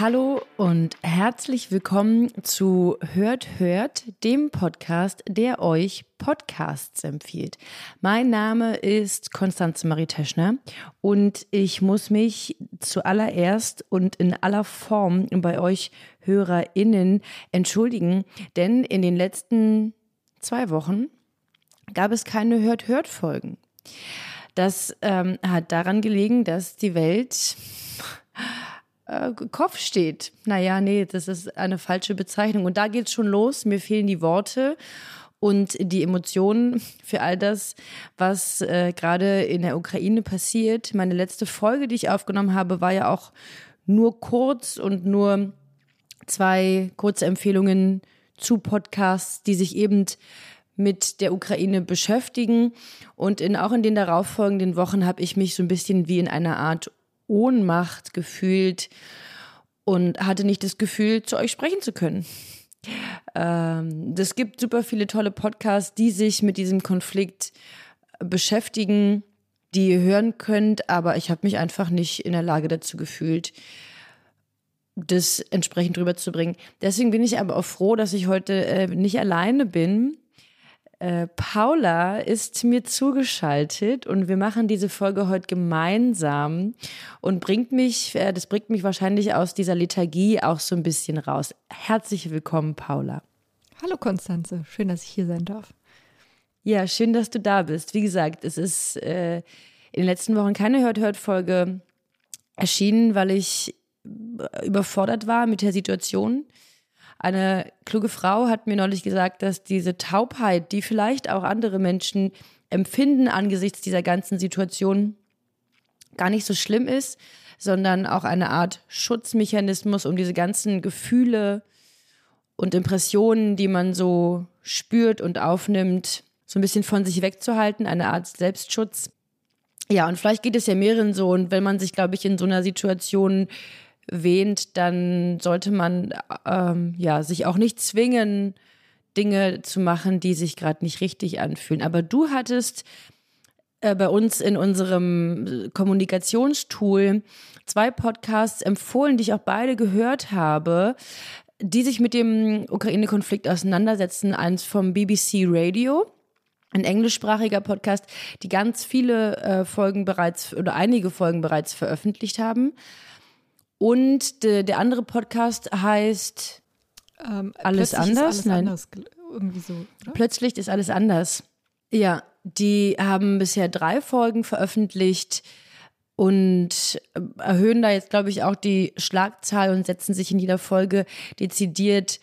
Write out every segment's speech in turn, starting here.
Hallo und herzlich willkommen zu Hört Hört, dem Podcast, der euch Podcasts empfiehlt. Mein Name ist Konstanze Marie Teschner und ich muss mich zuallererst und in aller Form bei euch HörerInnen entschuldigen, denn in den letzten zwei Wochen gab es keine Hört Hört Folgen. Das ähm, hat daran gelegen, dass die Welt äh, Kopf steht. Naja, nee, das ist eine falsche Bezeichnung. Und da geht's schon los. Mir fehlen die Worte und die Emotionen für all das, was äh, gerade in der Ukraine passiert. Meine letzte Folge, die ich aufgenommen habe, war ja auch nur kurz und nur zwei kurze Empfehlungen zu Podcasts, die sich eben mit der Ukraine beschäftigen. Und in, auch in den darauffolgenden Wochen habe ich mich so ein bisschen wie in einer Art Ohnmacht gefühlt und hatte nicht das Gefühl, zu euch sprechen zu können. Ähm, es gibt super viele tolle Podcasts, die sich mit diesem Konflikt beschäftigen, die ihr hören könnt, aber ich habe mich einfach nicht in der Lage dazu gefühlt, das entsprechend rüberzubringen. Deswegen bin ich aber auch froh, dass ich heute äh, nicht alleine bin, äh, Paula ist mir zugeschaltet und wir machen diese Folge heute gemeinsam und bringt mich, äh, das bringt mich wahrscheinlich aus dieser Lethargie auch so ein bisschen raus. Herzlich willkommen, Paula. Hallo Konstanze, schön, dass ich hier sein darf. Ja, schön, dass du da bist. Wie gesagt, es ist äh, in den letzten Wochen keine Hört-Hört-Folge erschienen, weil ich überfordert war mit der Situation. Eine kluge Frau hat mir neulich gesagt, dass diese Taubheit, die vielleicht auch andere Menschen empfinden angesichts dieser ganzen Situation, gar nicht so schlimm ist, sondern auch eine Art Schutzmechanismus, um diese ganzen Gefühle und Impressionen, die man so spürt und aufnimmt, so ein bisschen von sich wegzuhalten, eine Art Selbstschutz. Ja, und vielleicht geht es ja mehreren so. Und wenn man sich, glaube ich, in so einer Situation wähnt, dann sollte man ähm, ja sich auch nicht zwingen, Dinge zu machen, die sich gerade nicht richtig anfühlen. Aber du hattest äh, bei uns in unserem Kommunikationstool zwei Podcasts empfohlen, die ich auch beide gehört habe, die sich mit dem Ukraine-Konflikt auseinandersetzen. Eins vom BBC Radio ein englischsprachiger Podcast, die ganz viele äh, Folgen bereits oder einige Folgen bereits veröffentlicht haben. Und de, der andere Podcast heißt ähm, Alles anders? Alles Nein. Anders, irgendwie so. Oder? Plötzlich ist alles anders. Ja, die haben bisher drei Folgen veröffentlicht und äh, erhöhen da jetzt, glaube ich, auch die Schlagzahl und setzen sich in jeder Folge dezidiert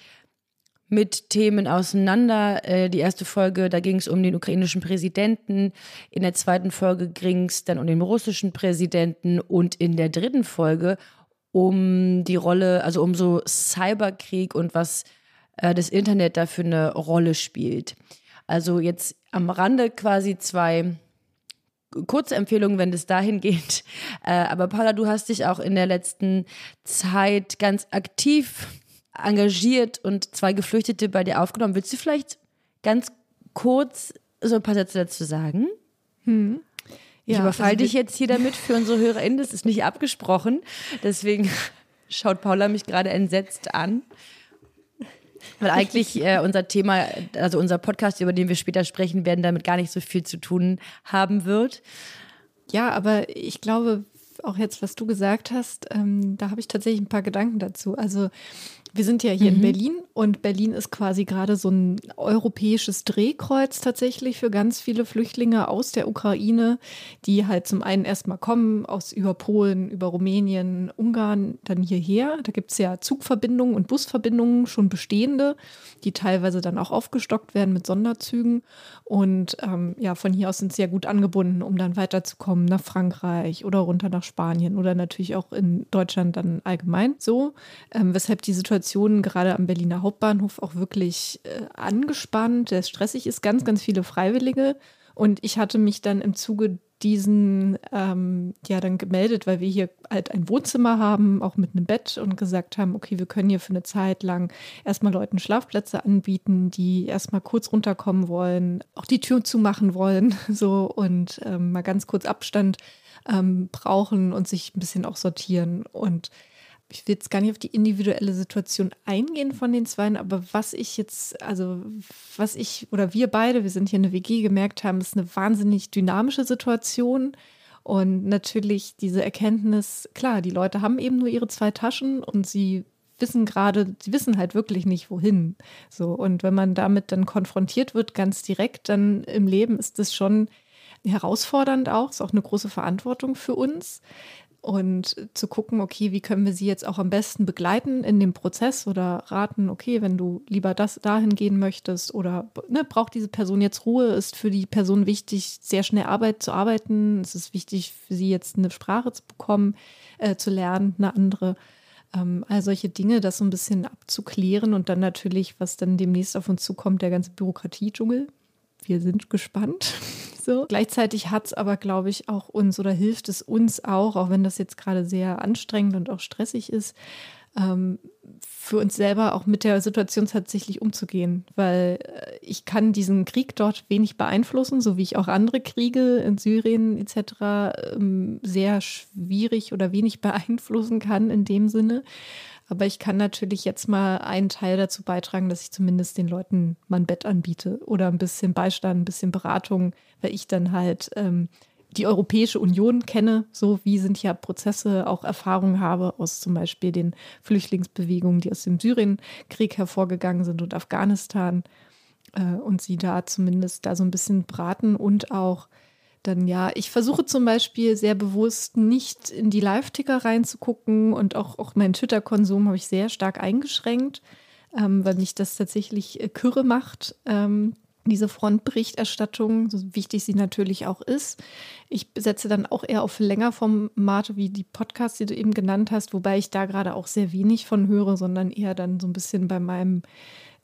mit Themen auseinander. Äh, die erste Folge, da ging es um den ukrainischen Präsidenten. In der zweiten Folge ging es dann um den russischen Präsidenten. Und in der dritten Folge um die Rolle, also um so Cyberkrieg und was äh, das Internet da für eine Rolle spielt. Also jetzt am Rande quasi zwei kurze Empfehlungen, wenn es dahin geht. Äh, aber Paula, du hast dich auch in der letzten Zeit ganz aktiv engagiert und zwei Geflüchtete bei dir aufgenommen. Willst du vielleicht ganz kurz so ein paar Sätze dazu sagen? Hm. Ich ja, überfall also dich jetzt hier damit für unsere HörerInnen. Das ist nicht abgesprochen. Deswegen schaut Paula mich gerade entsetzt an. Weil eigentlich äh, unser Thema, also unser Podcast, über den wir später sprechen werden, damit gar nicht so viel zu tun haben wird. Ja, aber ich glaube, auch jetzt, was du gesagt hast, ähm, da habe ich tatsächlich ein paar Gedanken dazu. Also wir sind ja hier mhm. in Berlin und Berlin ist quasi gerade so ein europäisches Drehkreuz tatsächlich für ganz viele Flüchtlinge aus der Ukraine, die halt zum einen erstmal kommen aus über Polen, über Rumänien, Ungarn, dann hierher. Da gibt es ja Zugverbindungen und Busverbindungen, schon bestehende, die teilweise dann auch aufgestockt werden mit Sonderzügen. Und ähm, ja, von hier aus sind sie ja gut angebunden, um dann weiterzukommen nach Frankreich oder runter nach Spanien oder natürlich auch in Deutschland dann allgemein so, ähm, weshalb die Situation Situation gerade am Berliner Hauptbahnhof auch wirklich äh, angespannt, der stressig ist, ganz, ganz viele Freiwillige. Und ich hatte mich dann im Zuge diesen ähm, ja dann gemeldet, weil wir hier halt ein Wohnzimmer haben, auch mit einem Bett und gesagt haben, okay, wir können hier für eine Zeit lang erstmal Leuten Schlafplätze anbieten, die erstmal kurz runterkommen wollen, auch die Tür zumachen wollen, so und ähm, mal ganz kurz Abstand ähm, brauchen und sich ein bisschen auch sortieren und ich will jetzt gar nicht auf die individuelle Situation eingehen von den Zweien, aber was ich jetzt, also was ich oder wir beide, wir sind hier in der WG gemerkt haben, ist eine wahnsinnig dynamische Situation. Und natürlich diese Erkenntnis, klar, die Leute haben eben nur ihre zwei Taschen und sie wissen gerade, sie wissen halt wirklich nicht, wohin. So, und wenn man damit dann konfrontiert wird, ganz direkt, dann im Leben ist das schon herausfordernd auch, ist auch eine große Verantwortung für uns und zu gucken, okay, wie können wir sie jetzt auch am besten begleiten in dem Prozess oder raten, okay, wenn du lieber das dahin gehen möchtest oder ne, braucht diese Person jetzt Ruhe, ist für die Person wichtig, sehr schnell Arbeit zu arbeiten, es ist wichtig für sie jetzt eine Sprache zu bekommen, äh, zu lernen, eine andere. Ähm, all solche Dinge, das so ein bisschen abzuklären und dann natürlich, was dann demnächst auf uns zukommt, der ganze Bürokratiedschungel. Wir sind gespannt. So. Gleichzeitig hat es aber, glaube ich, auch uns oder hilft es uns auch, auch wenn das jetzt gerade sehr anstrengend und auch stressig ist, ähm, für uns selber auch mit der Situation tatsächlich umzugehen, weil äh, ich kann diesen Krieg dort wenig beeinflussen, so wie ich auch andere Kriege in Syrien etc. Ähm, sehr schwierig oder wenig beeinflussen kann in dem Sinne. Aber ich kann natürlich jetzt mal einen Teil dazu beitragen, dass ich zumindest den Leuten mal ein Bett anbiete oder ein bisschen Beistand, ein bisschen Beratung, weil ich dann halt ähm, die Europäische Union kenne, so wie sind ja Prozesse, auch Erfahrungen habe aus zum Beispiel den Flüchtlingsbewegungen, die aus dem Syrienkrieg hervorgegangen sind und Afghanistan äh, und sie da zumindest da so ein bisschen beraten und auch dann ja, ich versuche zum Beispiel sehr bewusst nicht in die Live-Ticker reinzugucken und auch, auch meinen Twitter-Konsum habe ich sehr stark eingeschränkt, ähm, weil mich das tatsächlich äh, Kürre macht. Ähm, diese Frontberichterstattung, so wichtig sie natürlich auch ist. Ich setze dann auch eher auf Längerformate wie die Podcasts, die du eben genannt hast, wobei ich da gerade auch sehr wenig von höre, sondern eher dann so ein bisschen bei meinem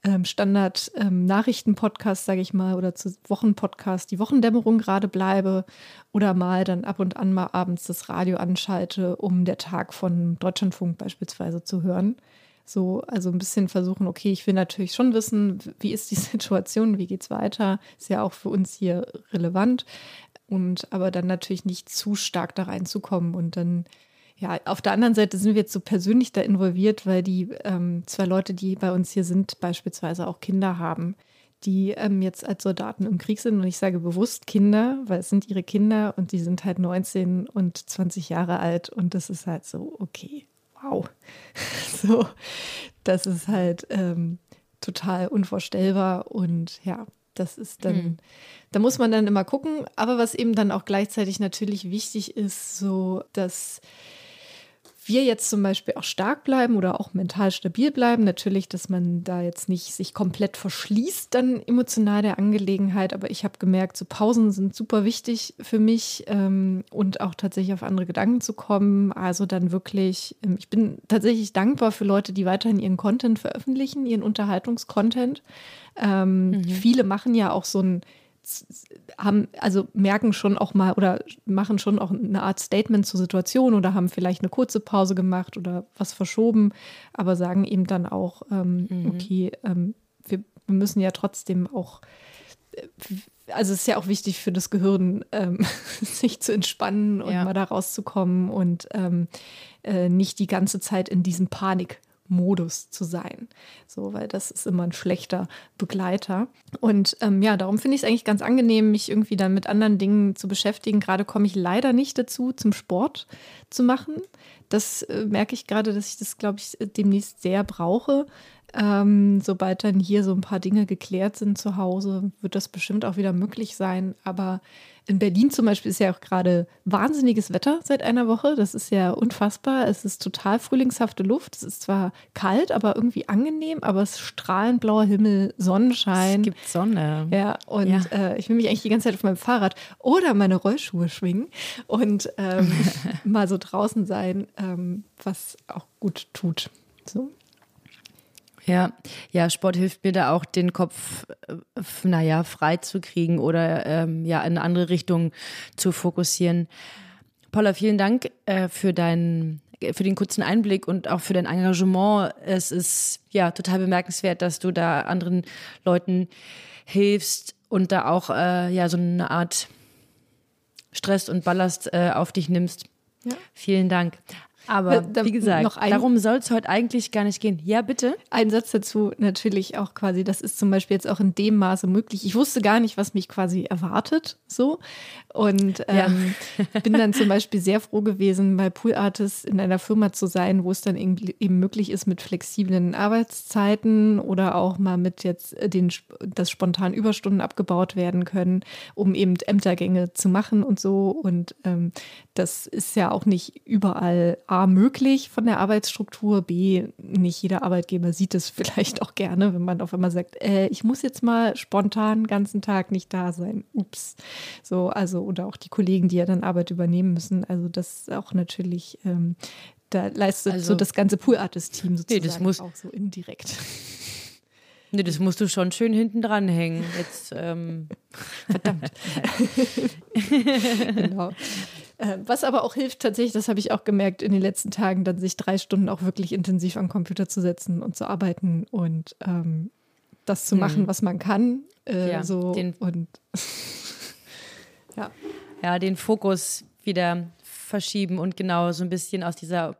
ähm, Standard-Nachrichten-Podcast, ähm, sage ich mal, oder zu Wochenpodcast die Wochendämmerung gerade bleibe oder mal dann ab und an mal abends das Radio anschalte, um der Tag von Deutschlandfunk beispielsweise zu hören. So, also ein bisschen versuchen, okay, ich will natürlich schon wissen, wie ist die Situation, wie geht es weiter, ist ja auch für uns hier relevant. Und aber dann natürlich nicht zu stark da reinzukommen und dann ja, auf der anderen Seite sind wir jetzt so persönlich da involviert, weil die ähm, zwei Leute, die bei uns hier sind, beispielsweise auch Kinder haben, die ähm, jetzt als Soldaten im Krieg sind. Und ich sage bewusst Kinder, weil es sind ihre Kinder und die sind halt 19 und 20 Jahre alt. Und das ist halt so, okay, wow. so, das ist halt ähm, total unvorstellbar. Und ja, das ist dann, mhm. da muss man dann immer gucken. Aber was eben dann auch gleichzeitig natürlich wichtig ist, so dass wir jetzt zum Beispiel auch stark bleiben oder auch mental stabil bleiben. Natürlich, dass man da jetzt nicht sich komplett verschließt, dann emotional der Angelegenheit. Aber ich habe gemerkt, so Pausen sind super wichtig für mich ähm, und auch tatsächlich auf andere Gedanken zu kommen. Also dann wirklich, ähm, ich bin tatsächlich dankbar für Leute, die weiterhin ihren Content veröffentlichen, ihren Unterhaltungskontent. Ähm, mhm. Viele machen ja auch so ein haben, also merken schon auch mal oder machen schon auch eine Art Statement zur Situation oder haben vielleicht eine kurze Pause gemacht oder was verschoben, aber sagen eben dann auch, ähm, mhm. okay, ähm, wir, wir, müssen ja trotzdem auch, äh, also es ist ja auch wichtig für das Gehirn, ähm, sich zu entspannen und ja. mal da rauszukommen und ähm, äh, nicht die ganze Zeit in diesem Panik Modus zu sein. So, weil das ist immer ein schlechter Begleiter. Und ähm, ja, darum finde ich es eigentlich ganz angenehm, mich irgendwie dann mit anderen Dingen zu beschäftigen. Gerade komme ich leider nicht dazu, zum Sport zu machen. Das äh, merke ich gerade, dass ich das, glaube ich, demnächst sehr brauche. Ähm, sobald dann hier so ein paar Dinge geklärt sind zu Hause, wird das bestimmt auch wieder möglich sein. Aber in Berlin zum Beispiel ist ja auch gerade wahnsinniges Wetter seit einer Woche. Das ist ja unfassbar. Es ist total frühlingshafte Luft. Es ist zwar kalt, aber irgendwie angenehm, aber es ist strahlend blauer Himmel, Sonnenschein. Es gibt Sonne. Ja, und ja. Äh, ich will mich eigentlich die ganze Zeit auf meinem Fahrrad oder meine Rollschuhe schwingen und ähm, mal so draußen sein, ähm, was auch gut tut. So. Ja, ja, Sport hilft mir da auch, den Kopf, äh, naja, frei zu kriegen oder ähm, ja, in eine andere Richtung zu fokussieren. Paula, vielen Dank äh, für deinen für den kurzen Einblick und auch für dein Engagement. Es ist ja total bemerkenswert, dass du da anderen Leuten hilfst und da auch äh, ja so eine Art Stress und Ballast äh, auf dich nimmst. Ja. Vielen Dank. Aber da, wie gesagt, ein, darum soll es heute eigentlich gar nicht gehen. Ja, bitte. Ein Satz dazu natürlich auch quasi, das ist zum Beispiel jetzt auch in dem Maße möglich. Ich wusste gar nicht, was mich quasi erwartet, so. Und ähm, ja. bin dann zum Beispiel sehr froh gewesen, bei Pool Artists in einer Firma zu sein, wo es dann eben möglich ist mit flexiblen Arbeitszeiten oder auch mal mit jetzt den, dass spontan Überstunden abgebaut werden können, um eben Ämtergänge zu machen und so. Und ähm, das ist ja auch nicht überall A möglich von der Arbeitsstruktur, B nicht jeder Arbeitgeber sieht es vielleicht auch gerne, wenn man auf einmal sagt, äh, ich muss jetzt mal spontan den ganzen Tag nicht da sein. Ups. So, also oder auch die Kollegen, die ja dann Arbeit übernehmen müssen. Also das ist auch natürlich ähm, da leistet also, so das ganze Pool-Artist-Team sozusagen nee, das muss, auch so indirekt. Nee, das musst du schon schön hinten dran hängen. Jetzt, ähm. Verdammt. genau. Äh, was aber auch hilft tatsächlich, das habe ich auch gemerkt in den letzten Tagen, dann sich drei Stunden auch wirklich intensiv am Computer zu setzen und zu arbeiten und ähm, das zu machen, hm. was man kann. Äh, ja, so den, und ja. ja, den Fokus wieder verschieben und genau so ein bisschen aus dieser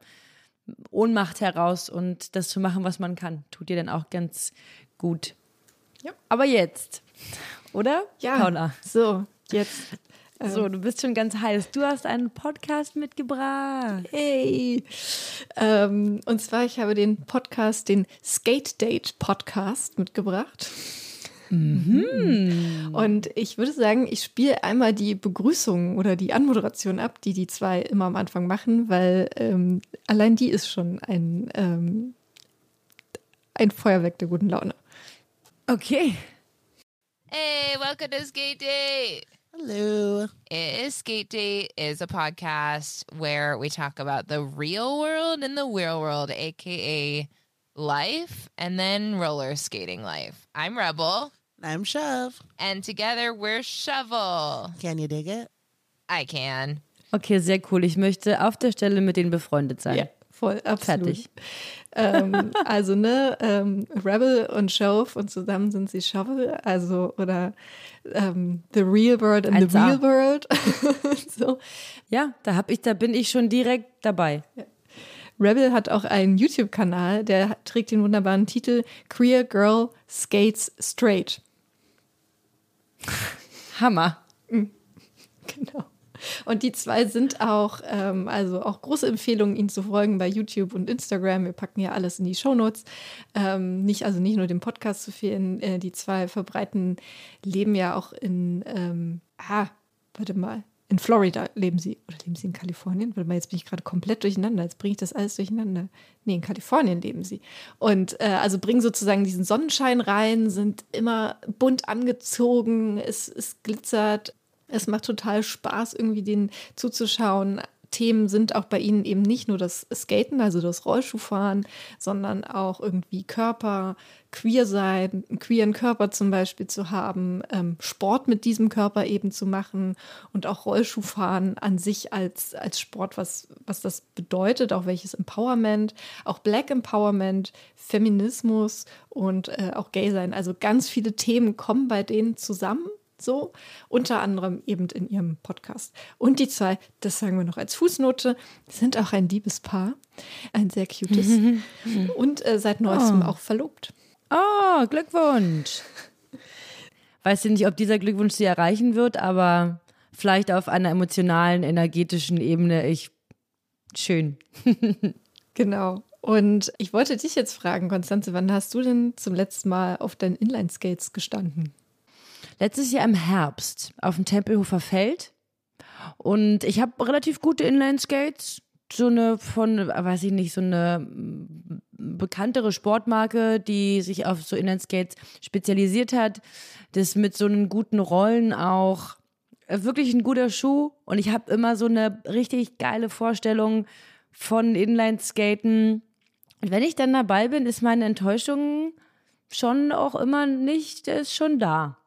Ohnmacht heraus und das zu machen, was man kann, tut dir dann auch ganz gut. Ja. Aber jetzt, oder? Ja. Paula. So, jetzt. So, du bist schon ganz heiß. Du hast einen Podcast mitgebracht. Hey. Ähm, und zwar, ich habe den Podcast, den Skate Date Podcast mitgebracht. Mhm. Und ich würde sagen, ich spiele einmal die Begrüßung oder die Anmoderation ab, die die zwei immer am Anfang machen, weil ähm, allein die ist schon ein, ähm, ein Feuerwerk der guten Laune. Okay. Hey, welcome to Skate Day. Hello. Is Skate Day is a podcast where we talk about the real world and the real world, aka life, and then roller skating life. I'm Rebel. I'm Shove. And together we're Shovel. Can you dig it? I can. Okay, sehr cool. Ich möchte auf der Stelle mit denen befreundet sein. Ja, voll, absolut. Fertig. ähm, also, ne, ähm, Rebel und Shove und zusammen sind sie Shovel, also, oder ähm, The Real World and 1A. the Real World. so. Ja, da, hab ich, da bin ich schon direkt dabei. Ja. Rebel hat auch einen YouTube-Kanal, der trägt den wunderbaren Titel Queer Girl Skates Straight. Hammer. Mhm. Und die zwei sind auch, ähm, also auch große Empfehlungen, ihnen zu folgen bei YouTube und Instagram. Wir packen ja alles in die Shownotes. Ähm, nicht, also nicht nur den Podcast zu fehlen. Äh, die zwei verbreiten, leben ja auch in, ähm, ah, warte mal, in Florida leben sie. Oder leben sie in Kalifornien? Warte mal, jetzt bin ich gerade komplett durcheinander. Jetzt bringe ich das alles durcheinander. Nee, in Kalifornien leben sie. Und äh, also bringen sozusagen diesen Sonnenschein rein, sind immer bunt angezogen, es, es glitzert. Es macht total Spaß, irgendwie denen zuzuschauen. Themen sind auch bei ihnen eben nicht nur das Skaten, also das Rollschuhfahren, sondern auch irgendwie Körper, queer sein, einen queeren Körper zum Beispiel zu haben, ähm, Sport mit diesem Körper eben zu machen und auch Rollschuhfahren an sich als, als Sport, was, was das bedeutet, auch welches Empowerment, auch Black Empowerment, Feminismus und äh, auch Gay sein. Also ganz viele Themen kommen bei denen zusammen so, unter anderem eben in ihrem Podcast. Und die zwei, das sagen wir noch als Fußnote, sind auch ein Liebespaar, ein sehr cutes und äh, seit neuestem oh. auch verlobt. Oh, Glückwunsch! Weiß nicht, ob dieser Glückwunsch sie erreichen wird, aber vielleicht auf einer emotionalen, energetischen Ebene. Ich schön. genau. Und ich wollte dich jetzt fragen, Konstanze, wann hast du denn zum letzten Mal auf deinen Inline-Skates gestanden? Letztes Jahr im Herbst auf dem Tempelhofer Feld. Und ich habe relativ gute Inline-Skates. So eine von, weiß ich nicht, so eine bekanntere Sportmarke, die sich auf so Inline-Skates spezialisiert hat. Das mit so einen guten Rollen auch wirklich ein guter Schuh. Und ich habe immer so eine richtig geile Vorstellung von Inline-Skaten Und wenn ich dann dabei bin, ist meine Enttäuschung schon auch immer nicht, der ist schon da.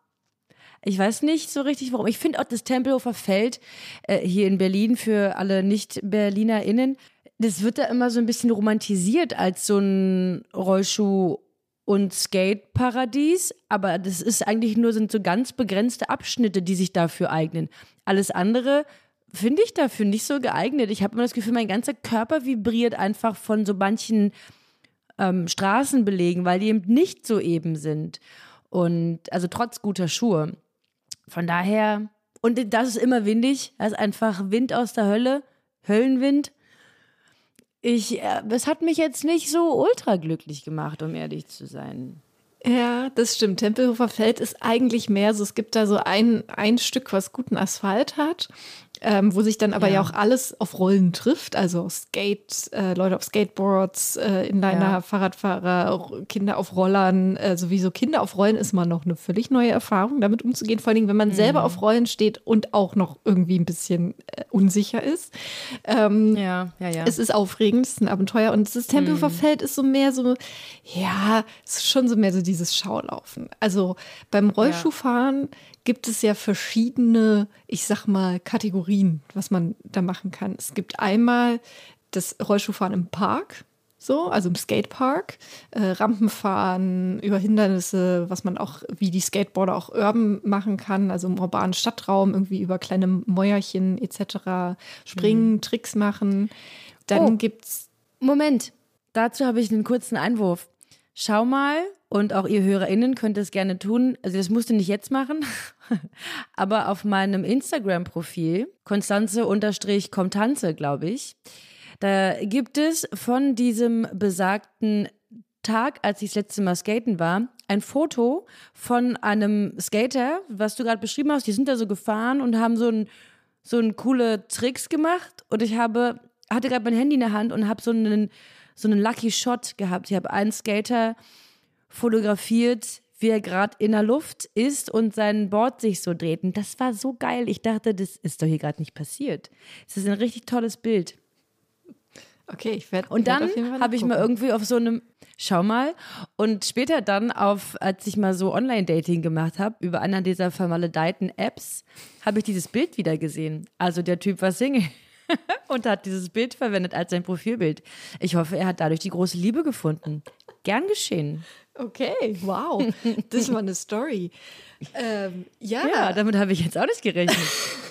Ich weiß nicht so richtig, warum. Ich finde auch das Tempelhofer Feld äh, hier in Berlin für alle Nicht-BerlinerInnen, das wird da immer so ein bisschen romantisiert als so ein Rollschuh- und Skate-Paradies, aber das ist eigentlich nur, sind so ganz begrenzte Abschnitte, die sich dafür eignen. Alles andere finde ich dafür nicht so geeignet. Ich habe immer das Gefühl, mein ganzer Körper vibriert einfach von so manchen ähm, Straßenbelegen, weil die eben nicht so eben sind. Und also trotz guter Schuhe. Von daher, und das ist immer windig, das ist einfach Wind aus der Hölle, Höllenwind. Ich, äh, es hat mich jetzt nicht so ultra glücklich gemacht, um ehrlich zu sein. Ja, das stimmt. Tempelhofer Feld ist eigentlich mehr so, es gibt da so ein, ein Stück, was guten Asphalt hat ähm, wo sich dann aber ja. ja. auch alles auf Rollen trifft, also Skate, äh, Leute auf Skateboards, äh, Inliner, ja. Fahrradfahrer, Kinder auf Rollern, äh, sowieso Kinder auf Rollen ist mal noch eine völlig neue Erfahrung, damit umzugehen, vor allen Dingen, wenn man mhm. selber auf Rollen steht und auch noch irgendwie ein bisschen äh, unsicher ist. Ähm, ja, ja, ja. Es ist aufregend, es ist ein Abenteuer und das Tempelhofer mhm. Feld ist so mehr so, ja, es ist schon so mehr so dieses Schaulaufen. Also beim Rollschuhfahren ja gibt es ja verschiedene, ich sag mal, Kategorien, was man da machen kann. Es gibt einmal das Rollschuhfahren im Park, so, also im Skatepark, äh, Rampenfahren über Hindernisse, was man auch wie die Skateboarder auch urban machen kann, also im urbanen Stadtraum, irgendwie über kleine Mäuerchen etc. springen, mhm. Tricks machen. Dann oh, gibt's. Moment, dazu habe ich einen kurzen Einwurf. Schau mal, und auch ihr HörerInnen könnt es gerne tun. Also das musst du nicht jetzt machen, aber auf meinem Instagram-Profil, Konstanze-Komtanze, glaube ich, da gibt es von diesem besagten Tag, als ich das letzte Mal skaten war, ein Foto von einem Skater, was du gerade beschrieben hast. Die sind da so gefahren und haben so ein so ein coole Tricks gemacht und ich habe hatte gerade mein Handy in der Hand und habe so einen so einen Lucky Shot gehabt. Ich habe einen Skater fotografiert, wie er gerade in der Luft ist und sein Board sich so dreht. Und das war so geil. Ich dachte, das ist doch hier gerade nicht passiert. Es ist ein richtig tolles Bild. Okay, ich werde. Und dann habe ich mal irgendwie auf so einem, schau mal, und später dann auf, als ich mal so Online-Dating gemacht habe, über einer dieser vermaledeiten Apps, habe ich dieses Bild wieder gesehen. Also der Typ war Single und hat dieses Bild verwendet als sein Profilbild. Ich hoffe, er hat dadurch die große Liebe gefunden. Gern geschehen. Okay, wow. Das mal eine Story. Ähm, ja. ja, damit habe ich jetzt auch nicht gerechnet.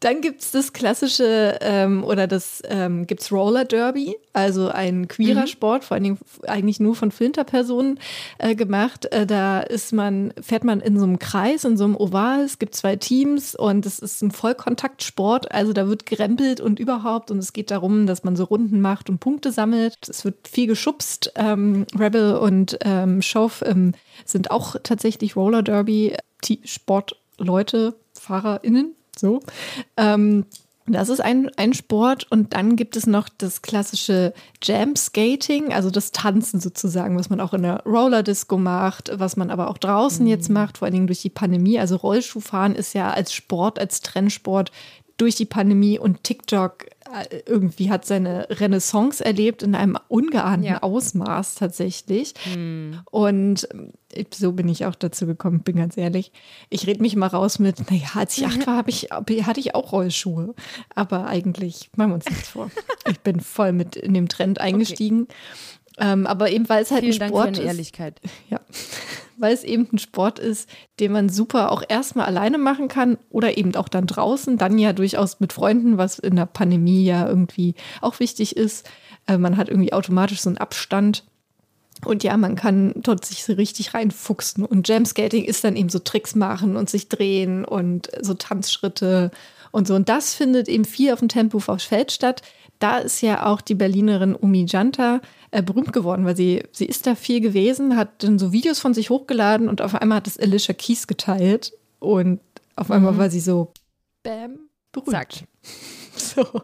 Dann gibt es das klassische ähm, oder das ähm, gibt's Roller Derby, also ein queerer mhm. Sport, vor allen Dingen eigentlich nur von Flinterpersonen äh, gemacht. Äh, da ist man, fährt man in so einem Kreis, in so einem Oval. Es gibt zwei Teams und es ist ein Vollkontaktsport. Also da wird gerempelt und überhaupt und es geht darum, dass man so Runden macht und Punkte sammelt. Es wird viel geschubst. Ähm, Rebel und ähm, Schoff ähm, sind auch tatsächlich Roller Derby Sportleute, FahrerInnen so. Ähm, das ist ein, ein Sport und dann gibt es noch das klassische Jam Skating, also das Tanzen sozusagen, was man auch in der Roller Disco macht, was man aber auch draußen mhm. jetzt macht, vor allen Dingen durch die Pandemie. Also Rollschuhfahren ist ja als Sport, als Trendsport durch die Pandemie und TikTok äh, irgendwie hat seine Renaissance erlebt in einem ungeahnten ja. Ausmaß tatsächlich. Hm. Und so bin ich auch dazu gekommen, bin ganz ehrlich. Ich rede mich mal raus mit, naja, als ich acht war, ich, hatte ich auch Rollschuhe. Aber eigentlich machen wir uns nichts vor. Ich bin voll mit in dem Trend eingestiegen. Okay. Ähm, aber eben, weil es halt Vielen ein Sport Dank für deine Ehrlichkeit. ist. Ja. Weil es eben ein Sport ist, den man super auch erstmal alleine machen kann oder eben auch dann draußen, dann ja durchaus mit Freunden, was in der Pandemie ja irgendwie auch wichtig ist. Äh, man hat irgendwie automatisch so einen Abstand. Und ja, man kann dort sich so richtig reinfuchsen. Und Jamskating ist dann eben so Tricks machen und sich drehen und so Tanzschritte und so. Und das findet eben viel auf dem Tempo auf Feld statt. Da ist ja auch die Berlinerin Umi Janta äh, berühmt geworden, weil sie, sie ist da viel gewesen, hat dann so Videos von sich hochgeladen und auf einmal hat das Alicia Keys geteilt und auf einmal mhm. war sie so Bam, berühmt. Zack. So.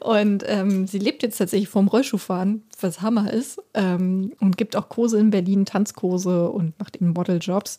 Und ähm, sie lebt jetzt tatsächlich vom Rollschuhfahren, was Hammer ist. Ähm, und gibt auch Kurse in Berlin, Tanzkurse und macht eben Modeljobs.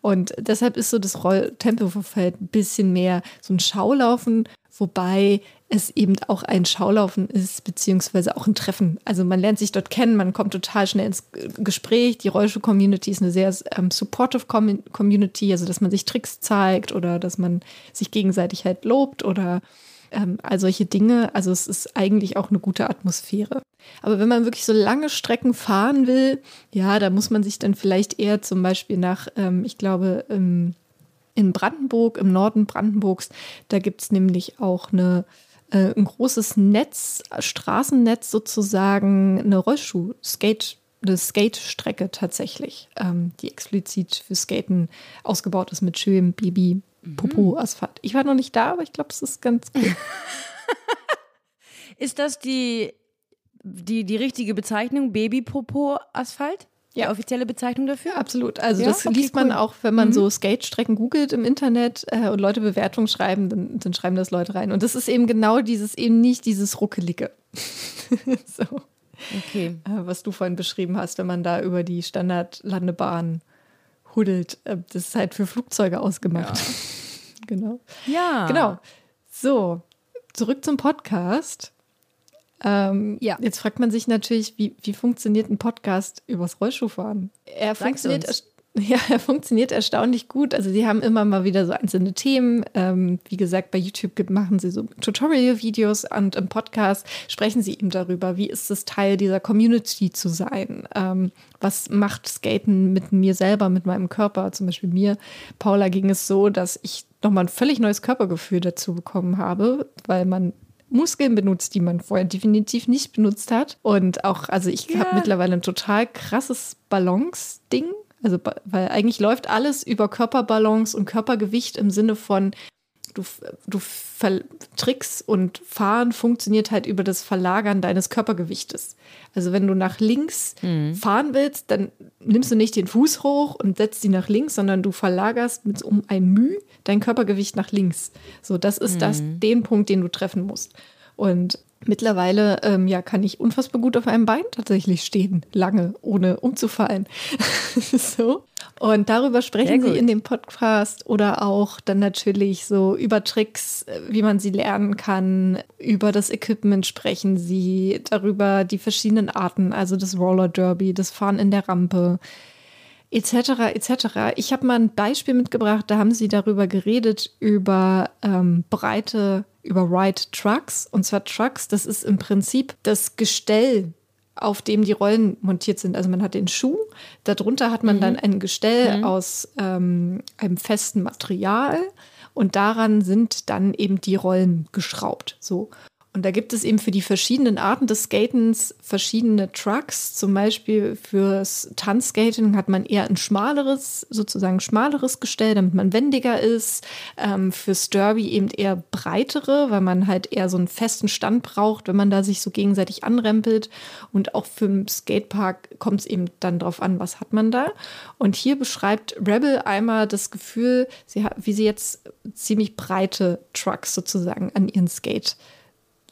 Und deshalb ist so das Rolltempo-Feld ein bisschen mehr so ein Schaulaufen, wobei es eben auch ein Schaulaufen ist, beziehungsweise auch ein Treffen. Also man lernt sich dort kennen, man kommt total schnell ins Gespräch. Die Rollschuh-Community ist eine sehr ähm, supportive Com Community, also dass man sich Tricks zeigt oder dass man sich gegenseitig halt lobt oder ähm, all solche Dinge. Also es ist eigentlich auch eine gute Atmosphäre. Aber wenn man wirklich so lange Strecken fahren will, ja, da muss man sich dann vielleicht eher zum Beispiel nach, ähm, ich glaube, ähm, in Brandenburg, im Norden Brandenburgs, da gibt es nämlich auch eine äh, ein großes Netz, Straßennetz sozusagen, eine Rollschuh-Skate, eine Skate-Strecke tatsächlich, ähm, die explizit für Skaten ausgebaut ist mit schönem Baby. Popo Asphalt. Ich war noch nicht da, aber ich glaube, es ist ganz gut. Ist das die, die, die richtige Bezeichnung? Baby-Popo-Asphalt? Die Ja. offizielle Bezeichnung dafür? Absolut. Also Ja? das Okay, liest man cool. auch, wenn man Mhm. so Skate-Strecken googelt im Internet äh, und Leute Bewertungen schreiben, dann, dann schreiben das Leute rein. Und das ist eben genau dieses, eben nicht dieses Ruckelige. so, Okay. äh, was du vorhin beschrieben hast, wenn man da über die Standardlandebahn huddelt. Äh, das ist halt für Flugzeuge ausgemacht. genau. Ja. Genau. So, zurück zum Podcast. Ähm, Ja. Jetzt fragt man sich natürlich, wie, wie funktioniert ein Podcast übers Rollschuhfahren? Er funktioniert, uns. Ja, er funktioniert erstaunlich gut. Also sie haben immer mal wieder so einzelne Themen. Ähm, wie gesagt, bei YouTube machen sie so Tutorial-Videos und im Podcast sprechen sie eben darüber, wie ist es Teil dieser Community zu sein? Ähm, was macht Skaten mit mir selber, mit meinem Körper? Zum Beispiel mir, Paula, ging es so, dass ich nochmal ein völlig neues Körpergefühl dazu bekommen habe, weil man Muskeln benutzt, die man vorher definitiv nicht benutzt hat. Und auch, also ich habe mittlerweile ein total krasses Balance-Ding. Also, weil eigentlich läuft alles über Körperbalance und Körpergewicht im Sinne von, du, du Tricks und Fahren funktioniert halt über das Verlagern deines Körpergewichtes. Also wenn du nach links fahren willst, dann nimmst du nicht den Fuß hoch und setzt ihn nach links, sondern du verlagerst mit um ein Müh dein Körpergewicht nach links. So, das ist das, den Punkt, den du treffen musst. Und mittlerweile, ähm, ja, kann ich unfassbar gut auf einem Bein tatsächlich stehen, lange, ohne umzufallen. so. Und darüber sprechen sie in dem Podcast oder auch dann natürlich so über Tricks, äh, wie man sie lernen kann. Über das Equipment sprechen sie, darüber die verschiedenen Arten, also das Roller Derby, das Fahren in der Rampe, etc. etc. Ich habe mal ein Beispiel mitgebracht, da haben sie darüber geredet, über ähm, breite, über Ride Trucks. Und zwar Trucks, das ist im Prinzip das Gestell, auf dem die Rollen montiert sind. Also man hat den Schuh, darunter hat man dann ein Gestell aus ähm, einem festen Material und daran sind dann eben die Rollen geschraubt. So. Und da gibt es eben für die verschiedenen Arten des Skatens verschiedene Trucks. Zum Beispiel fürs Tanzskating hat man eher ein schmaleres, sozusagen schmaleres Gestell, damit man wendiger ist. Ähm, fürs Derby eben eher breitere, weil man halt eher so einen festen Stand braucht, wenn man da sich so gegenseitig anrempelt. Und auch für den Skatepark kommt es eben dann drauf an, was hat man da. Und hier beschreibt Rebel einmal das Gefühl, sie wie sie jetzt ziemlich breite Trucks sozusagen an ihren Skate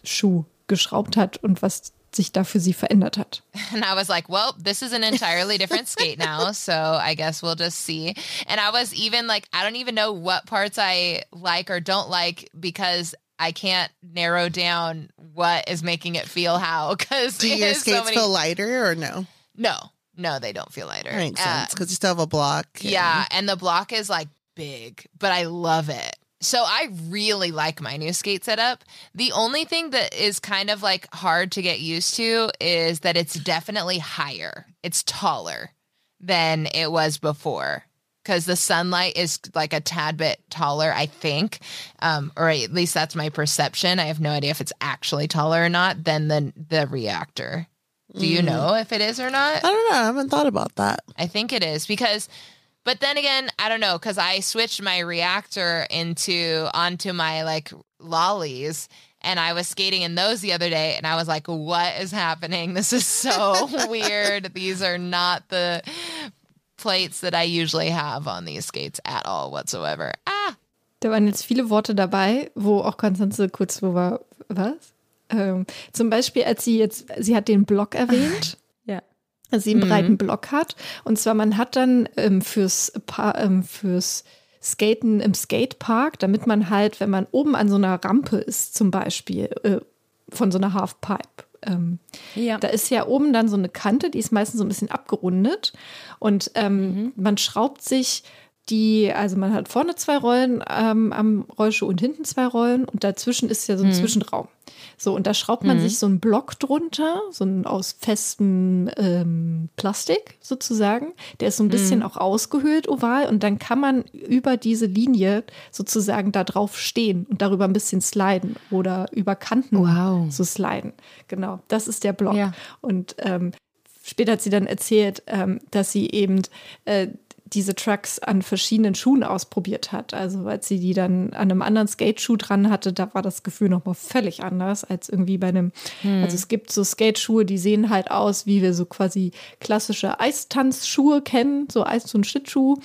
Schuh geschraubt hat und was sich da für sie verändert hat. And I was like, well, this is an entirely different skate now. So I guess we'll just see. And I was even like, I don't even know what parts I like or don't like because I can't narrow down what is making it feel how. Because Do your skates feel lighter or no? No, no, they don't feel lighter. That makes Uh, sense because you still have a block. and- yeah, and the block is like big, but I love it. So I really like my new skate setup. The only thing that is kind of like hard to get used to is that it's definitely higher. It's taller than it was before because the sunlight is like a tad bit taller, I think, um, or at least that's my perception. I have no idea if it's actually taller or not than the the reactor. Do you know if it is or not? I don't know. I haven't thought about that. I think it is because, but then again, I don't know because I switched my reactor into onto my like lollies. And I was skating in those the other day, and I was like, "What is happening? This is so weird. These are not the plates that I usually have on these skates at all whatsoever." Ah, Da waren jetzt viele Worte dabei, wo auch Konstanze kurz wo war, was? Ähm, zum Beispiel, als sie jetzt, sie hat den Block erwähnt. Sie einen breiten Block hat. Und zwar, man hat dann ähm, fürs, Pa- ähm, fürs Skaten im Skatepark, damit man halt, wenn man oben an so einer Rampe ist, zum Beispiel äh, von so einer Halfpipe, ähm, Ja. da ist ja oben dann so eine Kante, die ist meistens so ein bisschen abgerundet und ähm, Mhm. man schraubt sich die, also man hat vorne zwei Rollen ähm, am Rollschuh und hinten zwei Rollen und dazwischen ist ja Mhm. so ein Zwischenraum. So, und da schraubt man sich so einen Block drunter, so einen aus festem ähm, Plastik sozusagen. Der ist so ein Mhm. bisschen auch ausgehöhlt oval und dann kann man über diese Linie sozusagen da drauf stehen und darüber ein bisschen sliden oder über Kanten Wow. so sliden. Genau, das ist der Block. Ja. Und ähm, später hat sie dann erzählt, ähm, dass sie eben äh, diese Trucks an verschiedenen Schuhen ausprobiert hat. Also als sie die dann an einem anderen Skateschuh dran hatte, da war das Gefühl nochmal völlig anders als irgendwie bei einem. Also es gibt so Skateschuhe, die sehen halt aus, wie wir so quasi klassische Eistanzschuhe kennen, so Eis- und Schlittschuh.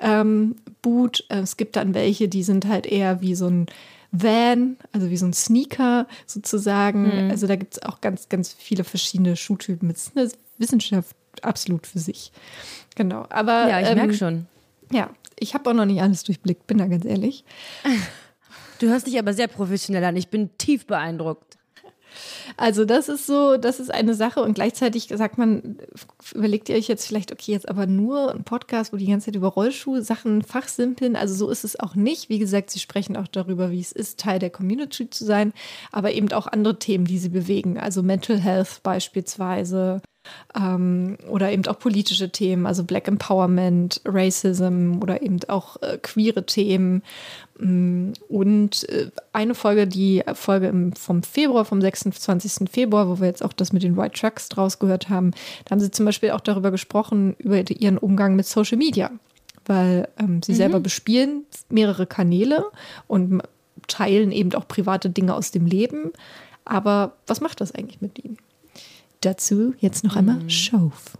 Ähm, Boot. Äh, Es gibt dann welche, die sind halt eher wie so ein Van, also wie so ein Sneaker sozusagen. Also da gibt es auch ganz, ganz viele verschiedene Schuhtypen. Es ist eine Wissenschaft absolut für sich. Genau. Aber Ja, ich ähm, merke schon. Ja, ich habe auch noch nicht alles durchblickt, bin da ganz ehrlich. Du hörst dich aber sehr professionell an. Ich bin tief beeindruckt. Also das ist so, das ist eine Sache und gleichzeitig sagt man, überlegt ihr euch jetzt vielleicht, okay, jetzt aber nur ein Podcast, wo die ganze Zeit über Rollschuhe Sachen fachsimpeln. Also so ist es auch nicht. Wie gesagt, sie sprechen auch darüber, wie es ist, Teil der Community zu sein, aber eben auch andere Themen, die sie bewegen. Also Mental Health beispielsweise ähm, oder eben auch politische Themen, also Black Empowerment, Racism oder eben auch äh, queere Themen. Mm, Und äh, eine Folge, die Folge im, vom Februar, vom 26. Februar, wo wir jetzt auch das mit den White Trucks draus gehört haben, da haben sie zum Beispiel auch darüber gesprochen, über ihren Umgang mit Social Media. Weil ähm, sie selber bespielen mehrere Kanäle und teilen eben auch private Dinge aus dem Leben. Aber was macht das eigentlich mit ihnen? Dazu jetzt noch einmal mm. Schauf.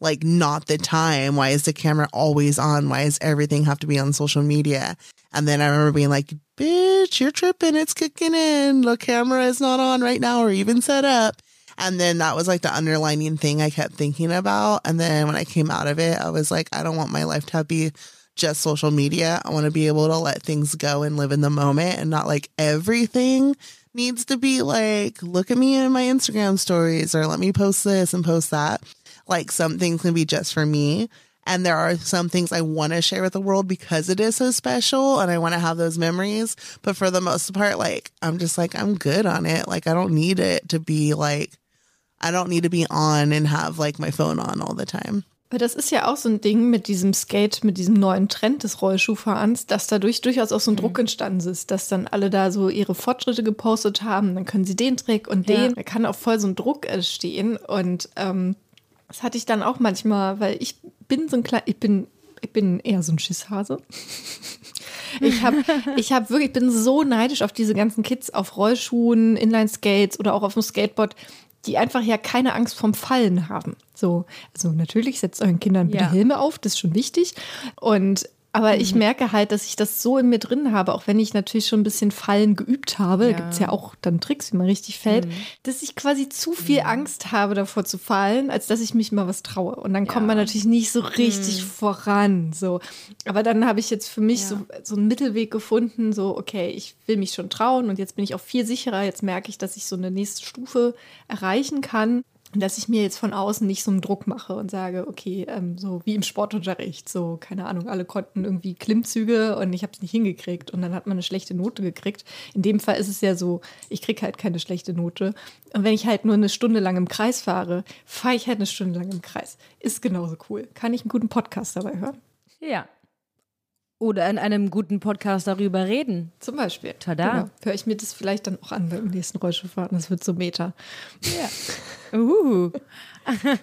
Like, not the time. Why is the camera always on? Why does everything have to be on social media? And then I remember being like, bitch, you're tripping. It's kicking in. The camera is not on right now or even set up. And then that was like the underlining thing I kept thinking about. And then when I came out of it, I was like, I don't want my life to be just social media. I want to be able to let things go and live in the moment and not like everything needs to be like, look at me in my Instagram stories or let me post this and post that. Like some things can be just for me. And there are some things I want to share with the world because it is so special and I want to have those memories. But for the most part, like, I'm just like, I'm good on it. Like, I don't need it to be like, I don't need to be on and have like my phone on all the time. Aber das ist ja auch so ein Ding mit diesem Skate, mit diesem neuen Trend des Rollschuhfahrens, dass dadurch durchaus auch so ein Druck entstanden ist, dass dann alle da so ihre Fortschritte gepostet haben, dann können sie den Trick und Ja. den. Da kann auch voll so ein Druck entstehen und ähm, das hatte ich dann auch manchmal, weil ich bin so ein klein, ich bin ich bin eher so ein Schisshase. Ich habe ich hab wirklich, bin so neidisch auf diese ganzen Kids auf Rollschuhen, Inline-Skates oder auch auf dem Skateboard, die einfach ja keine Angst vorm Fallen haben. So, also natürlich setzt euren Kindern bitte Ja. Helme auf, das ist schon wichtig. Und aber ich Mhm. merke halt, dass ich das so in mir drin habe, auch wenn ich natürlich schon ein bisschen Fallen geübt habe, Ja. da gibt es ja auch dann Tricks, wie man richtig fällt, Mhm. dass ich quasi zu viel Angst habe, davor zu fallen, als dass ich mich mal was traue. Und dann kommt Ja. man natürlich nicht so richtig voran. So. Aber dann habe ich jetzt für mich Ja. so, so einen Mittelweg gefunden, so, okay, ich will mich schon trauen und jetzt bin ich auch viel sicherer. Jetzt merke ich, dass ich so eine nächste Stufe erreichen kann. Dass ich mir jetzt von außen nicht so einen Druck mache und sage, okay, ähm, so wie im Sportunterricht, so, keine Ahnung, alle konnten irgendwie Klimmzüge und ich habe es nicht hingekriegt und dann hat man eine schlechte Note gekriegt. In dem Fall ist es ja so, ich kriege halt keine schlechte Note. Und wenn ich halt nur eine Stunde lang im Kreis fahre, fahre ich halt eine Stunde lang im Kreis. Ist genauso cool. Kann ich einen guten Podcast dabei hören? Ja. Oder in einem guten Podcast darüber reden. Zum Beispiel. Tada. Genau. Höre ich mir das vielleicht dann auch an beim nächsten Rollstuhlfahren. Das wird so Meta. Uh.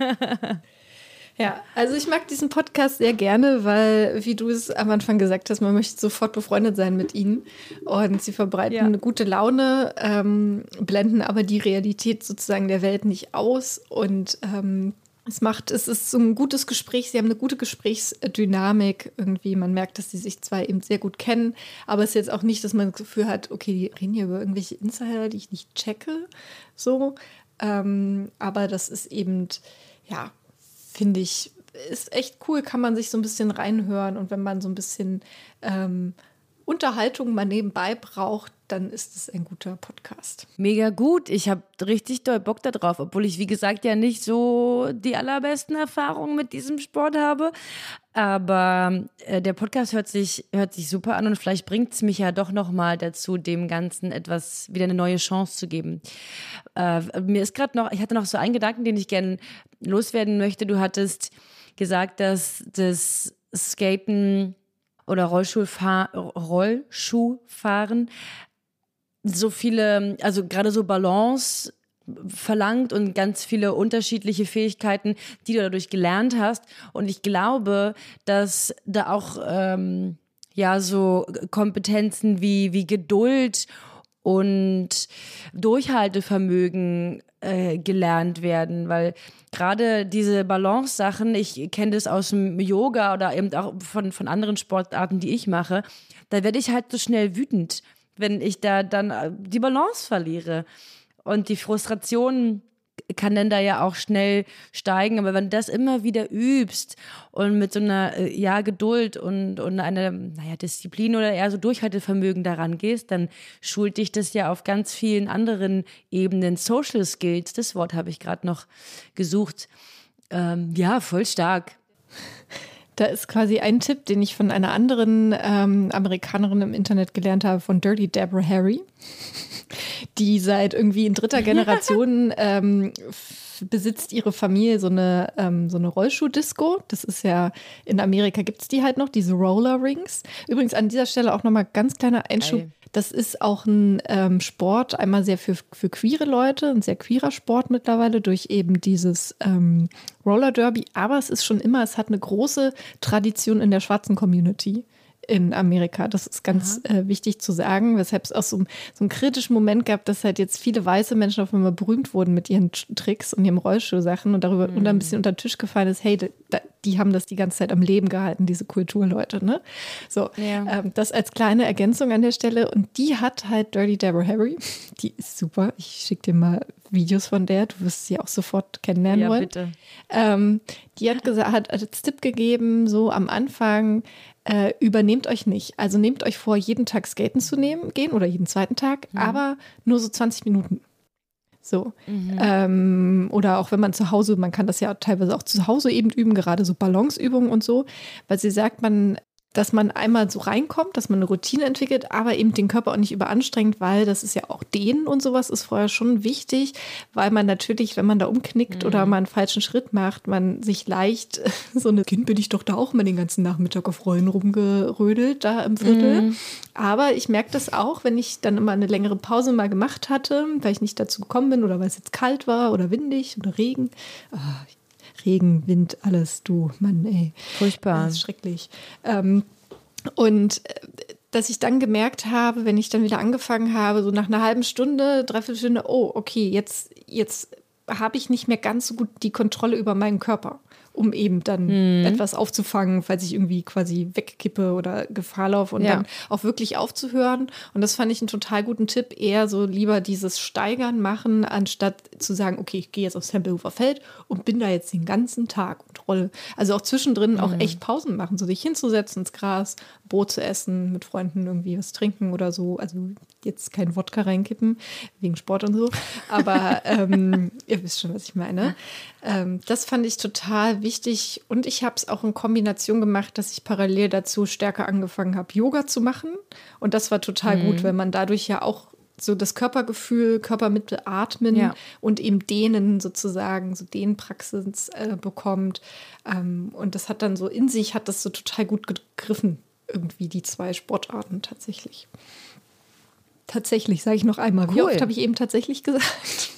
Ja, also ich mag diesen Podcast sehr gerne, weil, wie du es am Anfang gesagt hast, man möchte sofort befreundet sein mit ihnen. Und sie verbreiten Ja. eine gute Laune, ähm, blenden aber die Realität sozusagen der Welt nicht aus. Und ähm, es macht, es ist so ein gutes Gespräch, sie haben eine gute Gesprächsdynamik irgendwie. Man merkt, dass sie sich zwar eben sehr gut kennen, aber es ist jetzt auch nicht, dass man das Gefühl hat, okay, die reden hier über irgendwelche Insider, die ich nicht checke. So. Ähm, aber das ist eben, ja, finde ich, ist echt cool, kann man sich so ein bisschen reinhören und wenn man so ein bisschen ähm, Unterhaltung mal nebenbei braucht, dann ist es ein guter Podcast. Mega gut. Ich habe richtig doll Bock darauf, obwohl ich, wie gesagt, ja nicht so die allerbesten Erfahrungen mit diesem Sport habe. Aber äh, der Podcast hört sich, hört sich super an und vielleicht bringt es mich ja doch nochmal dazu, dem Ganzen etwas, wieder eine neue Chance zu geben. Äh, mir ist gerade noch, ich hatte noch so einen Gedanken, den ich gerne loswerden möchte. Du hattest gesagt, dass das Skaten oder Rollschuhfahr Rollschuhfahren so viele, also gerade so Balance verlangt und ganz viele unterschiedliche Fähigkeiten, die du dadurch gelernt hast. Und ich glaube, dass da auch ähm, ja so Kompetenzen wie, wie Geduld und Durchhaltevermögen äh, gelernt werden, weil gerade diese Balance-Sachen, ich kenne das aus dem Yoga oder eben auch von, von anderen Sportarten, die ich mache, da werde ich halt so schnell wütend, wenn ich da dann äh, die Balance verliere. Und die Frustration kann dann da ja auch schnell steigen. Aber wenn du das immer wieder übst und mit so einer äh, ja, Geduld und, und einer naja, Disziplin oder eher so Durchhaltevermögen daran gehst, dann schult dich das ja auf ganz vielen anderen Ebenen. Social Skills, das Wort habe ich gerade noch gesucht. Ähm, ja, voll stark. Da ist quasi ein Tipp, den ich von einer anderen ähm, Amerikanerin im Internet gelernt habe, von Dirty Deborah Harry die seit irgendwie in dritter Generation ähm, besitzt ihre Familie so eine, ähm, so eine Rollschuh-Disco. Das ist ja, in Amerika gibt es die halt noch, diese Roller Rings. Übrigens an dieser Stelle auch nochmal ganz kleiner Einschub. Geil. Das ist auch ein ähm, Sport, einmal sehr für, für queere Leute, ein sehr queerer Sport mittlerweile durch eben dieses ähm, Roller Derby. Aber es ist schon immer, es hat eine große Tradition in der schwarzen Community in Amerika. Das ist ganz äh, wichtig zu sagen, weshalb es auch so, so einen kritischen Moment gab, dass halt jetzt viele weiße Menschen auf einmal berühmt wurden mit ihren Tricks und ihren Rollschuhsachen und darüber mhm. und ein bisschen unter den Tisch gefallen ist, hey, da, die haben das die ganze Zeit am Leben gehalten, diese Kulturleute. Ne? So, ja. ähm, das als kleine Ergänzung an der Stelle. Und die hat halt Dirty Deborah Harry. Die ist super. Ich schicke dir mal Videos von der. Du wirst sie auch sofort kennenlernen ja, wollen. Bitte. Ähm, die hat gesagt, hat als Tipp gegeben, so am Anfang, äh, übernehmt euch nicht. Also nehmt euch vor, jeden Tag skaten zu nehmen, gehen oder jeden zweiten Tag, mhm. aber nur so 20 Minuten. So. Mhm. Ähm, oder auch wenn man zu Hause, man kann das ja teilweise auch zu Hause eben üben, gerade so Balanceübungen und so, weil sie sagt, man dass man einmal so reinkommt, dass man eine Routine entwickelt, aber eben den Körper auch nicht überanstrengt, weil das ist ja auch Dehnen und sowas ist vorher schon wichtig, weil man natürlich, wenn man da umknickt mhm. oder mal einen falschen Schritt macht, man sich leicht, so eine Kind bin ich doch da auch mal den ganzen Nachmittag auf Rollen rumgerödelt, da im Viertel. Mhm. Aber ich merke das auch, wenn ich dann immer eine längere Pause mal gemacht hatte, weil ich nicht dazu gekommen bin oder weil es jetzt kalt war oder windig oder Regen. Oh, Regen, Wind, alles, du, Mann, ey. Furchtbar. Das ist schrecklich. Ähm, und äh, dass ich dann gemerkt habe, wenn ich dann wieder angefangen habe, so nach einer halben Stunde, dreiviertel Stunde, oh, okay, jetzt, jetzt habe ich nicht mehr ganz so gut die Kontrolle über meinen Körper um eben dann mhm. etwas aufzufangen, falls ich irgendwie quasi wegkippe oder Gefahr laufe und ja. dann auch wirklich aufzuhören. Und das fand ich einen total guten Tipp, eher so lieber dieses Steigern machen, anstatt zu sagen, okay, ich gehe jetzt aufs Tempelhofer Feld und bin da jetzt den ganzen Tag und rolle. Also auch zwischendrin mhm. auch echt Pausen machen, so sich hinzusetzen ins Gras, Brot zu essen, mit Freunden irgendwie was trinken oder so. Also jetzt kein Wodka reinkippen, wegen Sport und so. Aber ähm, ihr wisst schon, was ich meine. Ähm, das fand ich total wichtig. Und ich habe es auch in Kombination gemacht, dass ich parallel dazu stärker angefangen habe, Yoga zu machen. Und das war total mhm. gut, weil man dadurch ja auch so das Körpergefühl, Körper mit beatmen ja. und eben dehnen sozusagen, so Dehnpraxis äh, bekommt. Ähm, und das hat dann so in sich, hat das so total gut gegriffen, irgendwie die zwei Sportarten tatsächlich. Tatsächlich, sage ich noch einmal. Cool. Wie oft habe ich eben tatsächlich gesagt?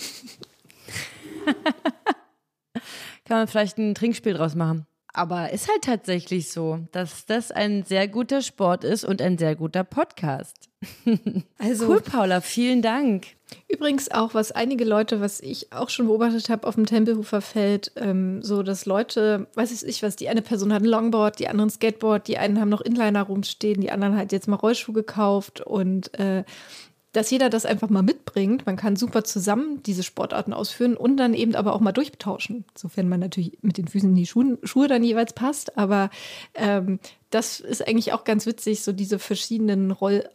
Kann man vielleicht ein Trinkspiel draus machen. Aber ist halt tatsächlich so, dass das ein sehr guter Sport ist und ein sehr guter Podcast. Also cool, Paula, vielen Dank. Übrigens auch, was einige Leute, was ich auch schon beobachtet habe auf dem Tempelhofer Feld, ähm, so dass Leute, weiß ich was, die eine Person hat ein Longboard, die anderen Skateboard, die einen haben noch Inliner rumstehen, die anderen halt jetzt mal Rollschuh gekauft und äh, dass jeder das einfach mal mitbringt. Man kann super zusammen diese Sportarten ausführen und dann eben aber auch mal durchtauschen, sofern man natürlich mit den Füßen in die Schuhe, Schuhe dann jeweils passt. Aber ähm, das ist eigentlich auch ganz witzig, so diese verschiedenen Roll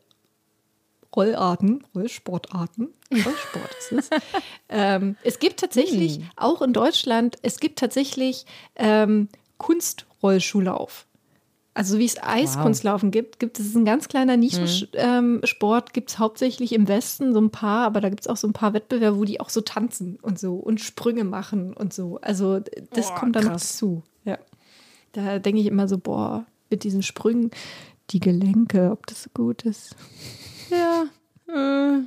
Rollarten, Rollsportarten, Rollsport ist es. ähm, es gibt tatsächlich, hm. auch in Deutschland, es gibt tatsächlich ähm, Kunstrollschuhlauf. Also wie es Eiskunstlaufen wow. gibt, gibt es ein ganz kleiner Nischensport, mhm. ähm, gibt es hauptsächlich im Westen so ein paar, aber da gibt es auch so ein paar Wettbewerbe, wo die auch so tanzen und so und Sprünge machen und so. Also das boah, kommt dann noch dazu. Ja. Da denke ich immer so, boah, mit diesen Sprüngen, die Gelenke, ob das so gut ist. Ja. Äh.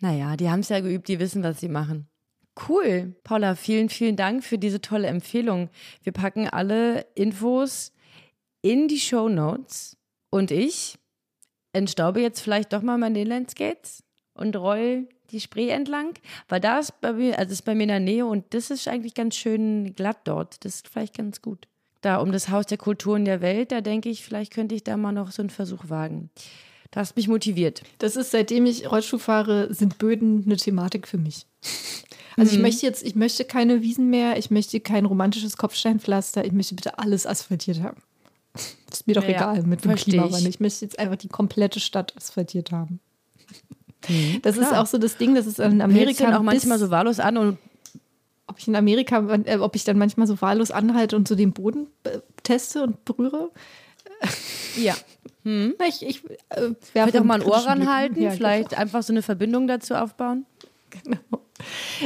Naja, die haben es ja geübt, die wissen, was sie machen. Cool. Paula, vielen, vielen Dank für diese tolle Empfehlung. Wir packen alle Infos in die Show Notes und ich entstaube jetzt vielleicht doch mal meine Inlineskates und roll die Spree entlang, weil da ist bei mir, also ist bei mir in der Nähe und das ist eigentlich ganz schön glatt dort. Das ist vielleicht ganz gut. Da um das Haus der Kulturen der Welt, da denke ich, vielleicht könnte ich da mal noch so einen Versuch wagen. Du hast mich motiviert. Das ist, seitdem ich Rollstuhl fahre, sind Böden eine Thematik für mich. Also mhm. ich möchte jetzt, ich möchte keine Wiesen mehr, ich möchte kein romantisches Kopfsteinpflaster, ich möchte bitte alles asphaltiert haben. Ist mir doch ja, egal mit dem Klimawandel. Ich möchte jetzt einfach die komplette Stadt asphaltiert haben. Mhm, das klar. ist auch so das Ding, das ist in Amerika dann auch manchmal so wahllos an und ob ich in Amerika, äh, ob ich dann manchmal so wahllos anhalte und so den Boden äh, teste und berühre. Ja. Hm. Ich, ich äh, vielleicht auch mal ein Ohr ranhalten, ja, vielleicht genau. einfach so eine Verbindung dazu aufbauen. Genau.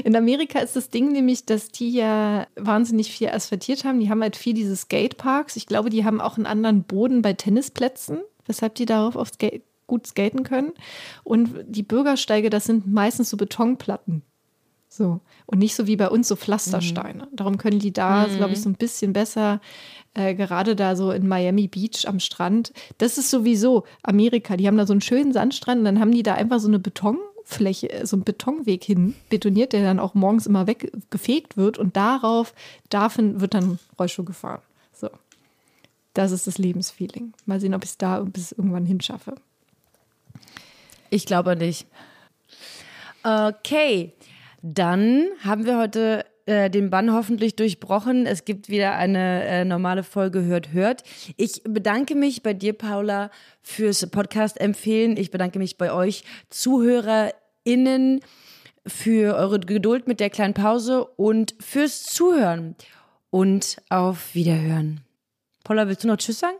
In Amerika ist das Ding nämlich, dass die ja wahnsinnig viel asphaltiert haben. Die haben halt viel diese Skateparks. Ich glaube, die haben auch einen anderen Boden bei Tennisplätzen, weshalb die darauf auf Skate gut skaten können. Und die Bürgersteige, das sind meistens so Betonplatten. So. Und nicht so wie bei uns so Pflastersteine. Mhm. Darum können die da, mhm. glaube ich, so ein bisschen besser, äh, gerade da so in Miami Beach am Strand. Das ist sowieso Amerika. Die haben da so einen schönen Sandstrand und dann haben die da einfach so eine Beton- Fläche, so ein Betonweg hin betoniert, der dann auch morgens immer weggefegt wird und darauf davon wird dann Rollschuh gefahren. So. Das ist das Lebensfeeling. Mal sehen, ob ich es da bis irgendwann hinschaffe. Ich glaube nicht. Okay, dann haben wir heute äh, den Bann hoffentlich durchbrochen. Es gibt wieder eine äh, normale Folge Hört, Hört. Ich bedanke mich bei dir, Paula, fürs Podcast empfehlen. Ich bedanke mich bei euch, ZuhörerInnen, für eure Geduld mit der kleinen Pause und fürs Zuhören. Und auf Wiederhören. Paula, willst du noch Tschüss sagen?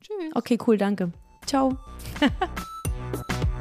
Tschüss. Okay, cool, danke. Ciao.